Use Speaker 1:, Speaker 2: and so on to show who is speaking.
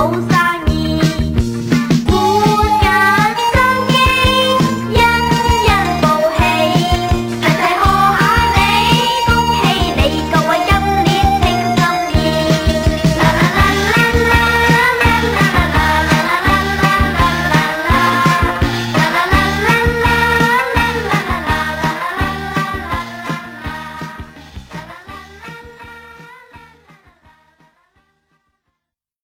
Speaker 1: Oh.